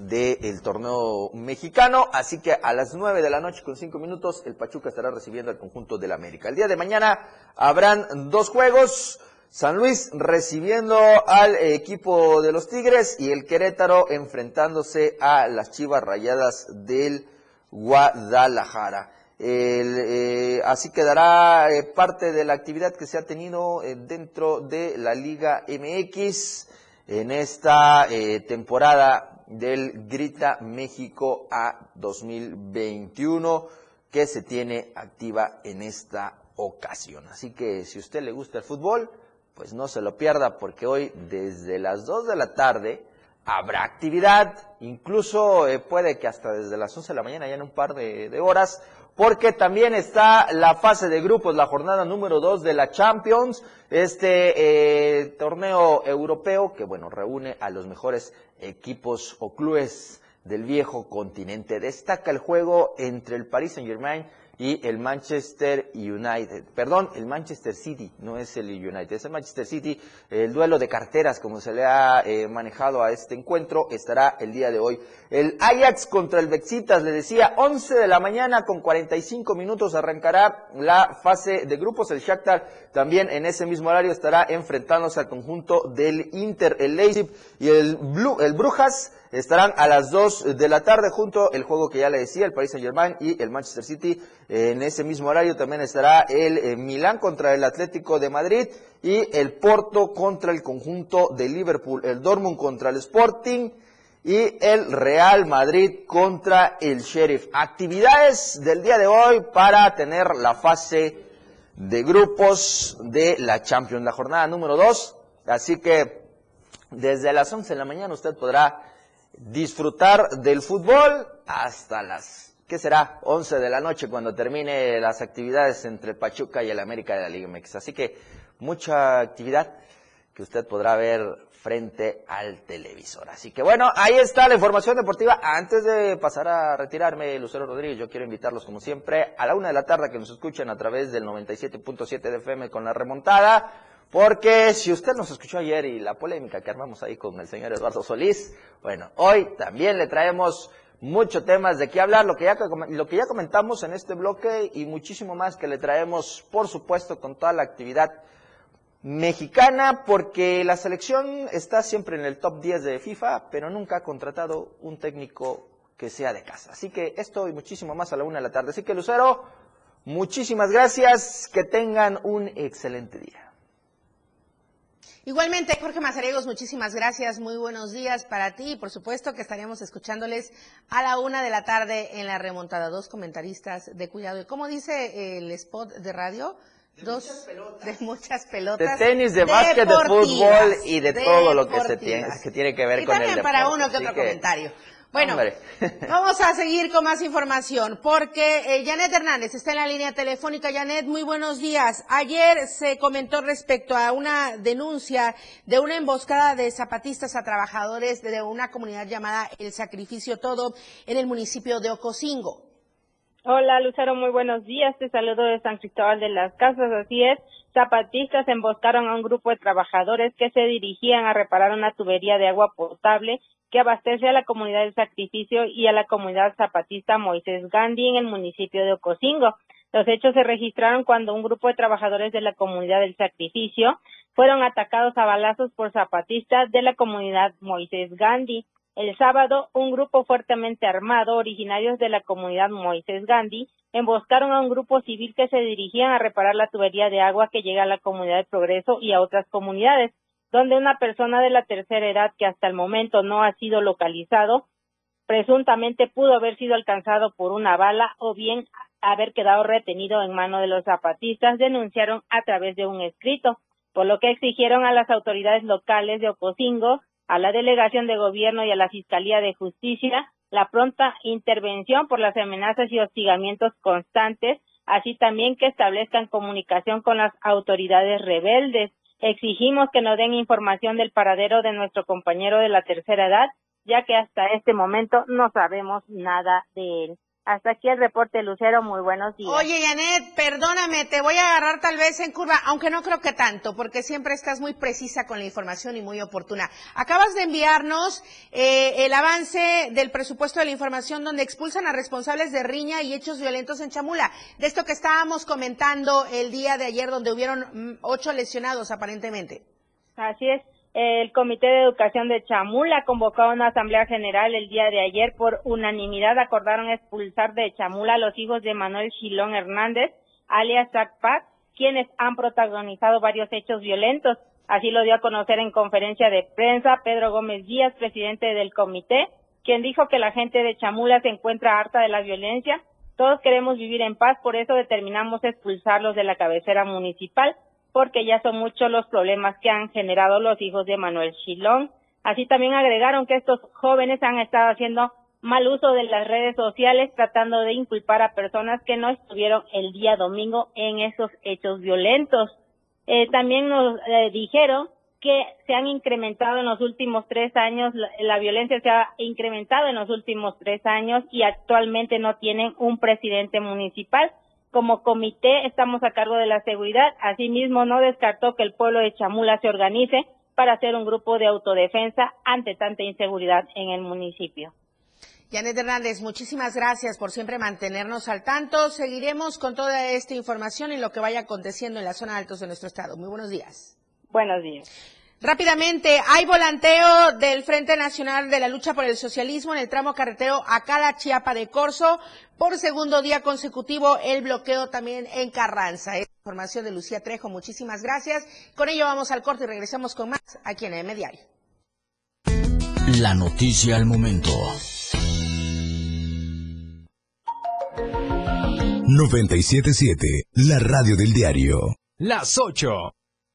del torneo mexicano. Así que a las 9 de la noche con 5 minutos el Pachuca estará recibiendo al conjunto del América. El día de mañana habrán dos juegos. San Luis recibiendo al equipo de los Tigres y el Querétaro enfrentándose a las Chivas Rayadas del Guadalajara. Eh, así quedará eh, parte de la actividad que se ha tenido eh, dentro de la Liga MX en esta temporada del Grita México a 2021 que se tiene activa en esta ocasión. Así que si usted le gusta el fútbol, pues no se lo pierda porque hoy desde las 2 de la tarde habrá actividad, incluso eh, puede que hasta desde las 11 de la mañana, ya en un par de, horas, porque también está la fase de grupos, la jornada número 2 de la Champions, este eh, torneo europeo que, bueno, reúne a los mejores equipos o clubes del viejo continente. Destaca el juego entre el Paris Saint-Germain y el Manchester United. Perdón, el Manchester City, no es el United, es el Manchester City. El duelo de carteras, como se le ha eh, manejado a este encuentro, estará el día de hoy. El Ajax contra el Bexitas, le decía, 11 de la mañana con 45 minutos arrancará la fase de grupos. El Shakhtar también en ese mismo horario estará enfrentándose al conjunto del Inter, el Leipzig y el, Blue, el Brujas estarán a las 2 de la tarde junto el juego que ya le decía, el Paris Saint Germain y el Manchester City. En ese mismo horario también estará el eh, Milán contra el Atlético de Madrid y el Porto contra el conjunto de Liverpool, el Dortmund contra el Sporting y el Real Madrid contra el Sheriff. Actividades del día de hoy para tener la fase de grupos de la Champions, la jornada número 2. Así que desde las 11 de la mañana usted podrá disfrutar del fútbol hasta las, ¿qué será? 11 de la noche cuando termine las actividades entre Pachuca y el América de la Liga MX. Así que mucha actividad que usted podrá ver frente al televisor. Así que bueno, ahí está la información deportiva. Antes de pasar a retirarme, Lucero Rodríguez, yo quiero invitarlos como siempre a la una de la tarde que nos escuchen a través del 97.7 de FM con la remontada porque si usted nos escuchó ayer y la polémica que armamos ahí con el señor Eduardo Solís, bueno, hoy también le traemos muchos temas de qué hablar, lo que, ya, lo que ya comentamos en este bloque y muchísimo más que le traemos, por supuesto, con toda la actividad mexicana, porque la selección está siempre en el top 10 de FIFA, pero nunca ha contratado un técnico que sea de casa. Así que esto y muchísimo más a la una de la tarde. Así que Lucero, muchísimas gracias, que tengan un excelente día. Igualmente, Jorge Mazariegos, muchísimas gracias, muy buenos días para ti y por supuesto que estaríamos escuchándoles a la una de la tarde en la remontada. Dos comentaristas de cuidado. Y como dice el spot de radio, de dos muchas pelotas. de muchas pelotas. De tenis, de básquet, de fútbol y de todo lo que se tiene, que tiene que ver Y con el también deporte. para uno que otro comentario. Bueno, Hombre. vamos a seguir con más información porque eh, Janet Hernández está en la línea telefónica. Janet, muy buenos días. Ayer se comentó respecto a una denuncia de una emboscada de zapatistas a trabajadores de una comunidad llamada El Sacrificio Todo en el municipio de Ocosingo. Hola Lucero, muy buenos días. Te saludo de San Cristóbal de las Casas. Así es, zapatistas emboscaron a un grupo de trabajadores que se dirigían a reparar una tubería de agua potable que abastece a la comunidad del sacrificio y a la comunidad zapatista Moisés Gandhi en el municipio de Ocosingo. Los hechos se registraron cuando un grupo de trabajadores de la comunidad del sacrificio fueron atacados a balazos por zapatistas de la comunidad Moisés Gandhi. El sábado, un grupo fuertemente armado, originarios de la comunidad Moisés Gandhi, emboscaron a un grupo civil que se dirigían a reparar la tubería de agua que llega a la comunidad de Progreso y a otras comunidades, donde una persona de la tercera edad que hasta el momento no ha sido localizado, presuntamente pudo haber sido alcanzado por una bala o bien haber quedado retenido en mano de los zapatistas, denunciaron a través de un escrito, por lo que exigieron a las autoridades locales de Ocosingo, a la delegación de gobierno y a la Fiscalía de Justicia la pronta intervención por las amenazas y hostigamientos constantes, así también que establezcan comunicación con las autoridades rebeldes. Exigimos que nos den información del paradero de nuestro compañero de la tercera edad, ya que hasta este momento no sabemos nada de él. Hasta aquí el reporte Lucero, muy buenos días. Oye, Janet, perdóname, te voy a agarrar tal vez en curva, aunque no creo que tanto, porque siempre estás muy precisa con la información y muy oportuna. Acabas de enviarnos eh, el avance del presupuesto de la información donde expulsan a responsables de riña y hechos violentos en Chamula. De esto que estábamos comentando el día de ayer, donde hubieron mm, ocho lesionados aparentemente. Así es. El Comité de Educación de Chamula convocó a una asamblea general el día de ayer. Por unanimidad acordaron expulsar de Chamula a los hijos de Manuel Gilón Hernández, alias Zacpat, quienes han protagonizado varios hechos violentos. Así lo dio a conocer en conferencia de prensa Pedro Gómez Díaz, presidente del comité, quien dijo que la gente de Chamula se encuentra harta de la violencia. Todos queremos vivir en paz, por eso determinamos expulsarlos de la cabecera municipal porque ya son muchos los problemas que han generado los hijos de Manuel Chilón. Así también agregaron que estos jóvenes han estado haciendo mal uso de las redes sociales tratando de inculpar a personas que no estuvieron el día domingo en esos hechos violentos. Eh, también nos eh, dijeron que se han incrementado en los últimos tres años, la, la, violencia se ha incrementado en los últimos tres años y actualmente no tienen un presidente municipal. Como comité estamos a cargo de la seguridad, asimismo no descartó que el pueblo de Chamula se organice para hacer un grupo de autodefensa ante tanta inseguridad en el municipio. Janet Hernández, muchísimas gracias por siempre mantenernos al tanto. Seguiremos con toda esta información y lo que vaya aconteciendo en la zona altos de nuestro estado. Muy buenos días. Buenos días. Rápidamente, hay volanteo del Frente Nacional de la Lucha por el Socialismo en el tramo carretero Acala Chiapa de Corzo. Por segundo día consecutivo, el bloqueo también en Carranza. Es información de Lucía Trejo. Muchísimas gracias. Con ello vamos al corte y regresamos con más aquí en M Diario. La noticia al momento. 977, la radio del diario. Las 8,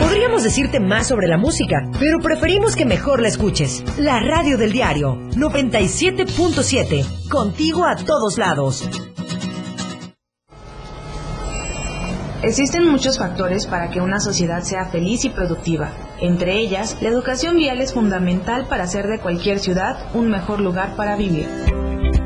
Podríamos decirte más sobre la música, pero preferimos que mejor la escuches. La radio del diario 97.7, contigo a todos lados. Existen muchos factores para que una sociedad sea feliz y productiva. Entre ellas, la educación vial es fundamental para hacer de cualquier ciudad un mejor lugar para vivir.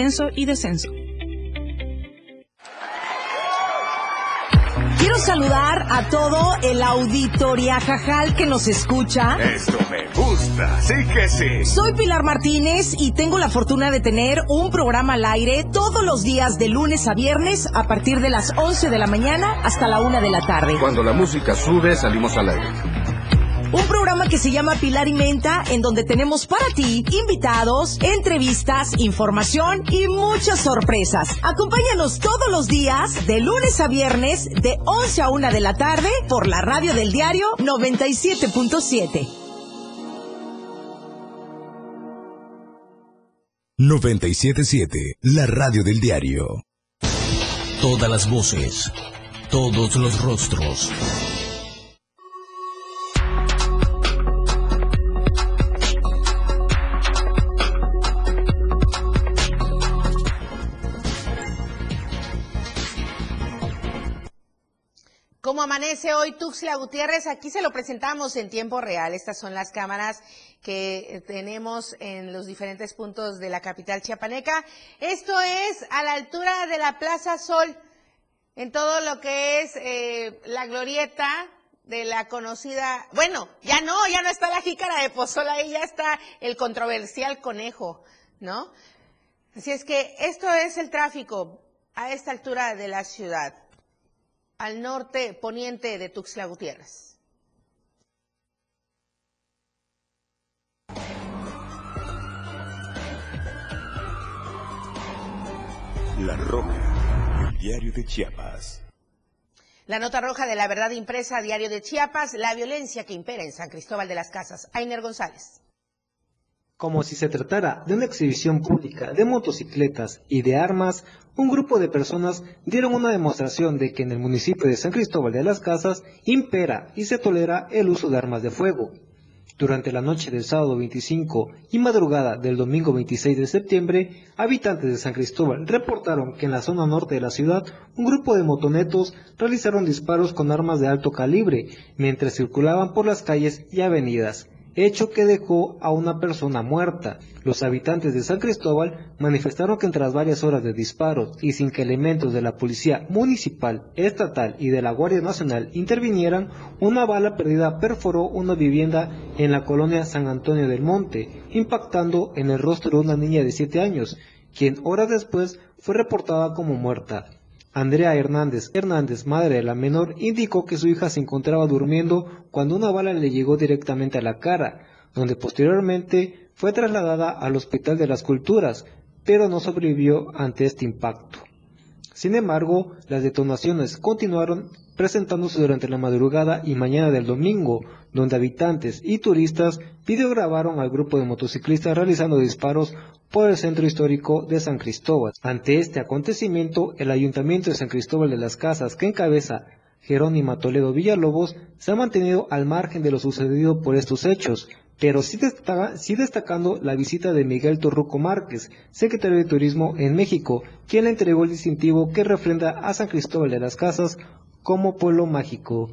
ascenso y descenso. Quiero saludar a todo el auditoria Jajal que nos escucha. Esto me gusta, sí que sí. Soy Pilar Martínez y tengo la fortuna de tener un programa al aire todos los días de lunes a viernes a partir de las 11 de la mañana hasta la 1 de la tarde. Cuando la música sube, salimos al aire. Un programa que se llama Pilar y Menta, en donde tenemos para ti invitados, entrevistas, información y muchas sorpresas. Acompáñanos todos los días, de lunes a viernes, de 11 a 1 de la tarde, por la radio del diario 97.7. 977, la radio del diario. Todas las voces, todos los rostros. ¿Cómo amanece hoy Tuxtla Gutiérrez? Aquí se lo presentamos en tiempo real. Estas son las cámaras que tenemos en los diferentes puntos de la capital chiapaneca. Esto es a la altura de la Plaza Sol, en todo lo que es eh, la glorieta de la conocida, bueno, ya no, ya no está la jícara de Pozola, ahí ya está el controversial conejo, ¿no? Así es que esto es el tráfico a esta altura de la ciudad al norte poniente de Tuxtla Gutiérrez. La Roja, el diario de Chiapas. La nota roja de la verdad impresa, diario de Chiapas, la violencia que impera en San Cristóbal de las Casas. Ainer González. Como si se tratara de una exhibición pública de motocicletas y de armas, un grupo de personas dieron una demostración de que en el municipio de San Cristóbal de las Casas impera y se tolera el uso de armas de fuego. Durante la noche del sábado 25 y madrugada del domingo 26 de septiembre, habitantes de San Cristóbal reportaron que en la zona norte de la ciudad un grupo de motonetos realizaron disparos con armas de alto calibre mientras circulaban por las calles y avenidas hecho que dejó a una persona muerta. Los habitantes de San Cristóbal manifestaron que tras varias horas de disparos y sin que elementos de la policía municipal, estatal y de la Guardia Nacional intervinieran, una bala perdida perforó una vivienda en la colonia San Antonio del Monte, impactando en el rostro de una niña de 7 años, quien horas después fue reportada como muerta. Andrea Hernández Hernández, madre de la menor, indicó que su hija se encontraba durmiendo cuando una bala le llegó directamente a la cara, donde posteriormente fue trasladada al Hospital de las Culturas, pero no sobrevivió ante este impacto. Sin embargo, las detonaciones continuaron presentándose durante la madrugada y mañana del domingo, donde habitantes y turistas videograbaron al grupo de motociclistas realizando disparos por el centro histórico de San Cristóbal. Ante este acontecimiento, el Ayuntamiento de San Cristóbal de las Casas, que encabeza Jerónima Toledo Villalobos, se ha mantenido al margen de lo sucedido por estos hechos, pero sí, destacando la visita de Miguel Torruco Márquez, secretario de Turismo en México, quien le entregó el distintivo que refrenda a San Cristóbal de las Casas como pueblo mágico.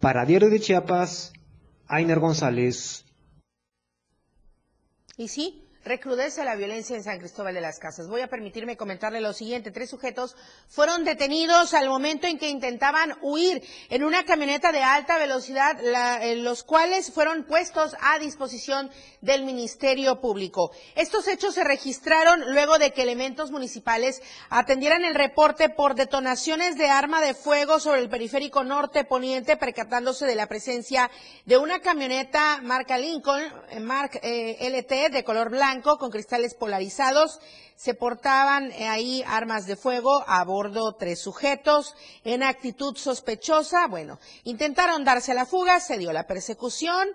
Para Diario de Chiapas, Ainer González. Y sí, recrudece la violencia en San Cristóbal de las Casas. Voy a permitirme comentarle lo siguiente. Tres sujetos fueron detenidos al momento en que intentaban huir en una camioneta de alta velocidad, eh, los cuales fueron puestos a disposición del Ministerio Público. Estos hechos se registraron luego de que elementos municipales atendieran el reporte por detonaciones de arma de fuego sobre el periférico norte poniente, percatándose de la presencia de una camioneta marca Lincoln, eh, marca eh, LT de color blanco con cristales polarizados. Se portaban eh, ahí armas de fuego a bordo tres sujetos en actitud sospechosa. Bueno, intentaron darse a la fuga, se dio la persecución.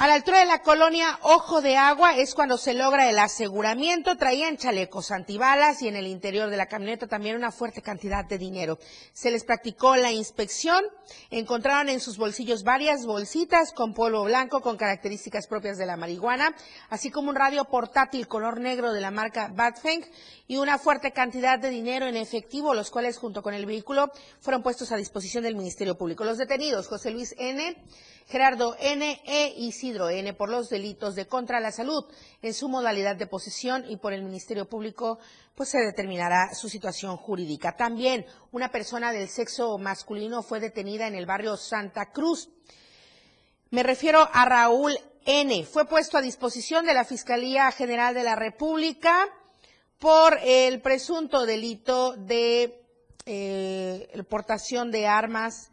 A la altura de la colonia Ojo de Agua es cuando se logra el aseguramiento. Traían chalecos antibalas y en el interior de la camioneta también una fuerte cantidad de dinero. Se les practicó la inspección. Encontraron en sus bolsillos varias bolsitas con polvo blanco con características propias de la marihuana, así como un radio portátil color negro de la marca Badfeng y una fuerte cantidad de dinero en efectivo, los cuales junto con el vehículo fueron puestos a disposición del Ministerio Público. Los detenidos, José Luis N., Gerardo N. e Isidro N. por los delitos de contra la salud en su modalidad de posesión y por el Ministerio Público pues se determinará su situación jurídica. También una persona del sexo masculino fue detenida en el barrio Santa Cruz. Me refiero a Raúl N. Fue puesto a disposición de la Fiscalía General de la República por el presunto delito de eh, portación de armas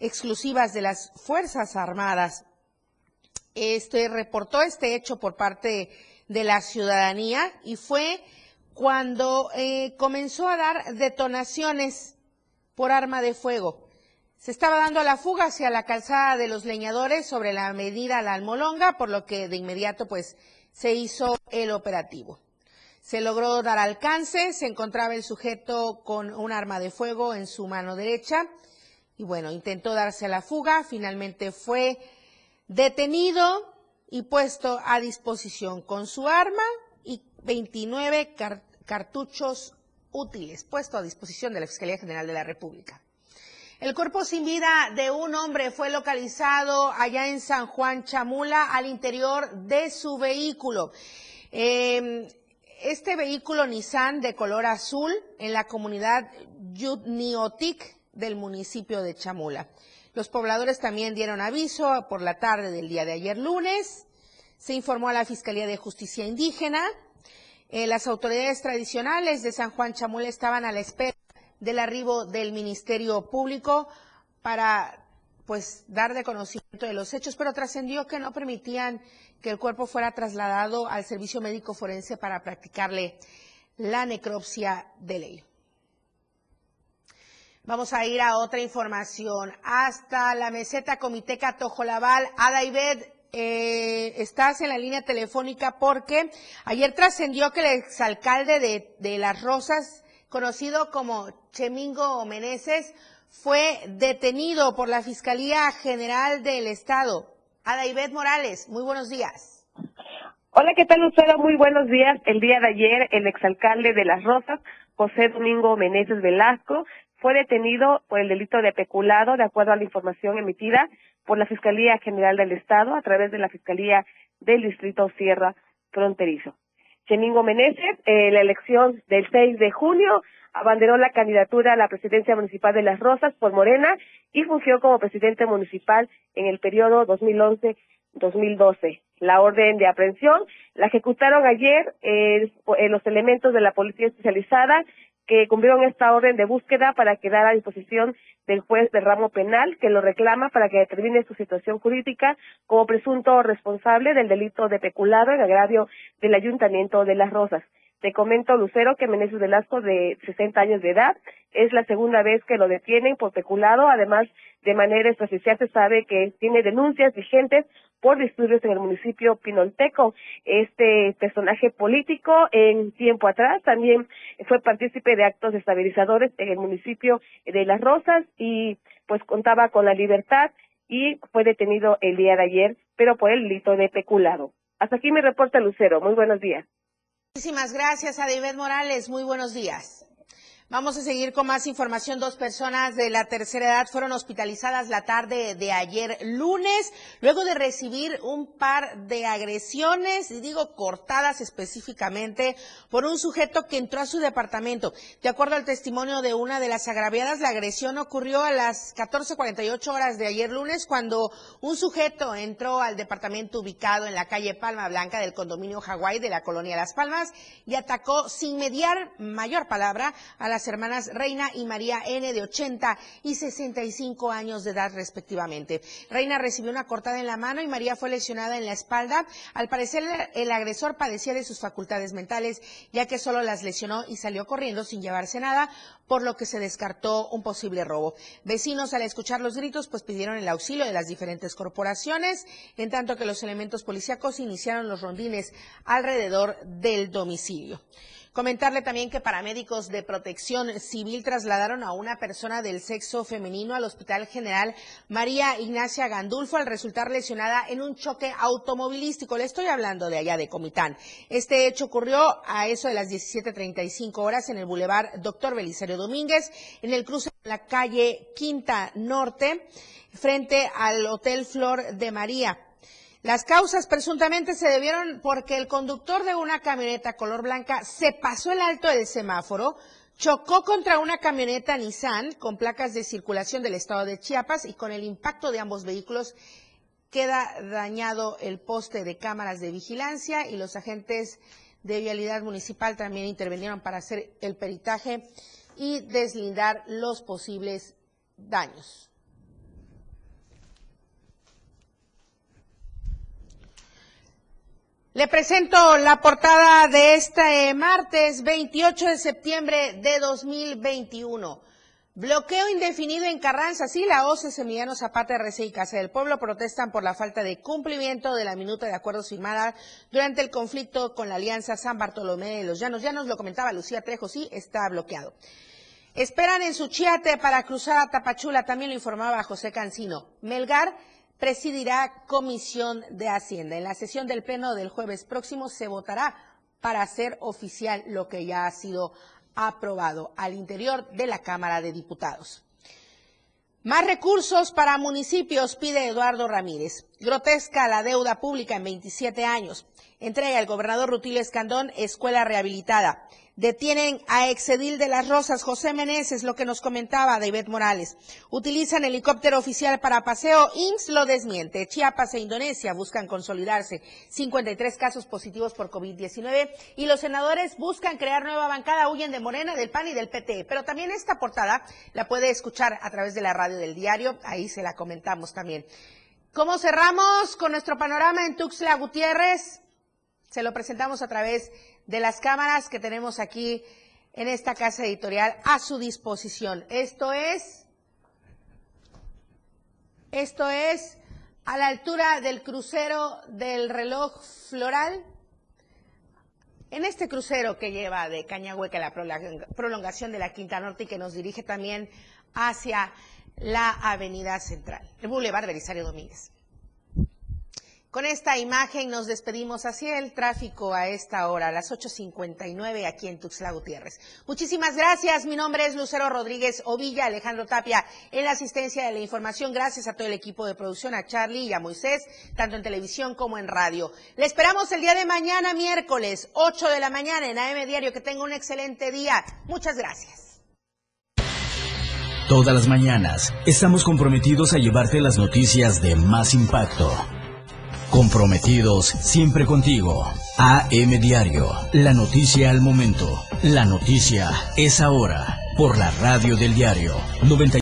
exclusivas de las Fuerzas Armadas. Este reportó este hecho por parte de la ciudadanía y fue cuando eh, comenzó a dar detonaciones por arma de fuego. Se estaba dando la fuga hacia la calzada de los leñadores sobre la medida La Almolonga, por lo que de inmediato pues se hizo el operativo. Se logró dar alcance, se encontraba el sujeto con un arma de fuego en su mano derecha y bueno, intentó darse a la fuga, finalmente fue detenido y puesto a disposición con su arma y 29 cartuchos útiles, puesto a disposición de la Fiscalía General de la República. El cuerpo sin vida de un hombre fue localizado allá en San Juan Chamula al interior de su vehículo. Em, este vehículo Nissan de color azul en la comunidad Yutniotic del municipio de Chamula. Los pobladores también dieron aviso por la tarde del día de ayer lunes. Se informó a la Fiscalía de Justicia Indígena. Eh, las autoridades tradicionales de San Juan Chamula estaban a la espera del arribo del Ministerio Público para pues dar de conocimiento de los hechos, pero trascendió que no permitían que el cuerpo fuera trasladado al servicio médico forense para practicarle la necropsia de ley. Vamos a ir a otra información. Hasta la meseta Comiteca Tojolabal, Adaibet eh, estás en la línea telefónica porque ayer trascendió que el exalcalde de, de Las Rosas, conocido como Chemingo Meneses, fue detenido por la Fiscalía General del Estado. Adaibet Morales, muy buenos días. Hola, ¿qué tal Lucero? Muy buenos días. El día de ayer, el exalcalde de Las Rosas, José Domingo Meneses Velasco, fue detenido por el delito de peculado, de acuerdo a la información emitida por la Fiscalía General del Estado a través de la Fiscalía del Distrito Sierra Fronterizo. Chemingo Meneses, en la elección del 6 de junio, abanderó la candidatura a la presidencia municipal de Las Rosas por Morena y fungió como presidente municipal en el periodo 2011-2012. La orden de aprehensión la ejecutaron ayer eh, los elementos de la Policía Especializada que cumplieron esta orden de búsqueda para quedar a disposición del juez de ramo penal que lo reclama para que determine su situación jurídica como presunto responsable del delito de peculado en agravio del Ayuntamiento de Las Rosas. Te comento, Lucero, que Meneses Velasco, de 60 años de edad, es la segunda vez que lo detienen por peculado. Además, de manera extraoficial se sabe que tiene denuncias vigentes por disturbios en el municipio Pinolteco. Este personaje político en tiempo atrás también fue partícipe de actos estabilizadores en el municipio de Las Rosas y pues contaba con la libertad y fue detenido el día de ayer, pero por el delito de peculado. Hasta aquí mi reporte, Lucero. Muy buenos días. Muchísimas gracias a David Morales. Muy buenos días. Vamos a seguir con más información. Dos personas de la tercera edad fueron hospitalizadas la tarde de ayer lunes, luego de recibir un par de agresiones, y digo cortadas específicamente, por un sujeto que entró a su departamento. De acuerdo al testimonio de una de las agraviadas, la agresión ocurrió a las 14.48 horas de ayer lunes, cuando un sujeto entró al departamento ubicado en la calle Palma Blanca del condominio Hawái de la colonia Las Palmas y atacó sin mediar mayor palabra a la las hermanas Reina y María N de 80 y 65 años de edad respectivamente. Reina recibió una cortada en la mano y María fue lesionada en la espalda. Al parecer el agresor padecía de sus facultades mentales ya que solo las lesionó y salió corriendo sin llevarse nada, por lo que se descartó un posible robo. Vecinos al escuchar los gritos pues pidieron el auxilio de las diferentes corporaciones, en tanto que los elementos policíacos iniciaron los rondines alrededor del domicilio. Comentarle también que paramédicos de protección civil trasladaron a una persona del sexo femenino al Hospital General María Ignacia Gandulfo al resultar lesionada en un choque automovilístico. Le estoy hablando de allá de Comitán. Este hecho ocurrió a eso de las 17.35 horas en el Boulevard Doctor Belisario Domínguez, en el cruce de la calle Quinta Norte, frente al Hotel Flor de María. Las causas presuntamente se debieron porque el conductor de una camioneta color blanca se pasó el alto del semáforo, chocó contra una camioneta Nissan con placas de circulación del estado de Chiapas y con el impacto de ambos vehículos queda dañado el poste de cámaras de vigilancia y los agentes de vialidad municipal también intervinieron para hacer el peritaje y deslindar los posibles daños. Le presento la portada de este martes 28 de septiembre de 2021. Bloqueo indefinido en Carranza. Sí, la OCE, Semillano Zapata, RC y Casa del Pueblo protestan por la falta de cumplimiento de la minuta de acuerdos firmada durante el conflicto con la Alianza San Bartolomé de los Llanos. Ya nos lo comentaba Lucía Trejo, sí, está bloqueado. Esperan en su chiate para cruzar a Tapachula, también lo informaba José Cancino. Melgar presidirá Comisión de Hacienda. En la sesión del Pleno del jueves próximo se votará para hacer oficial lo que ya ha sido aprobado al interior de la Cámara de Diputados. Más recursos para municipios pide Eduardo Ramírez. Grotesca la deuda pública en 27 años. Entrega el gobernador Rutilio Escandón escuela rehabilitada. Detienen a Exedil de las Rosas, José Meneses, lo que nos comentaba David Morales. Utilizan helicóptero oficial para paseo, IMSS lo desmiente. Chiapas e Indonesia buscan consolidarse. 53 casos positivos por COVID-19 y los senadores buscan crear nueva bancada, huyen de Morena, del PAN y del PT. Pero también esta portada la puede escuchar a través de la radio del diario, ahí se la comentamos también. ¿Cómo cerramos con nuestro panorama en Tuxtla Gutiérrez? Se lo presentamos a través de las cámaras que tenemos aquí en esta casa editorial a su disposición. Esto es, esto es a la altura del crucero del reloj floral. En este crucero que lleva de Cañahueca la prolongación de la Quinta Norte y que nos dirige también hacia la Avenida Central, el Boulevard Belisario Domínguez. Con esta imagen nos despedimos hacia el tráfico a esta hora, a las 8.59 aquí en Tuxtla Gutiérrez. Muchísimas gracias. Mi nombre es Lucero Rodríguez Ovilla, Alejandro Tapia en la asistencia de la información. Gracias a todo el equipo de producción, a Charlie y a Moisés, tanto en televisión como en radio. Le esperamos el día de mañana, miércoles, 8 de la mañana en AM Diario. Que tenga un excelente día. Muchas gracias. Todas las mañanas estamos comprometidos a llevarte las noticias de más impacto. Comprometidos siempre contigo. AM Diario, la noticia al momento. La noticia es ahora por la radio del diario 90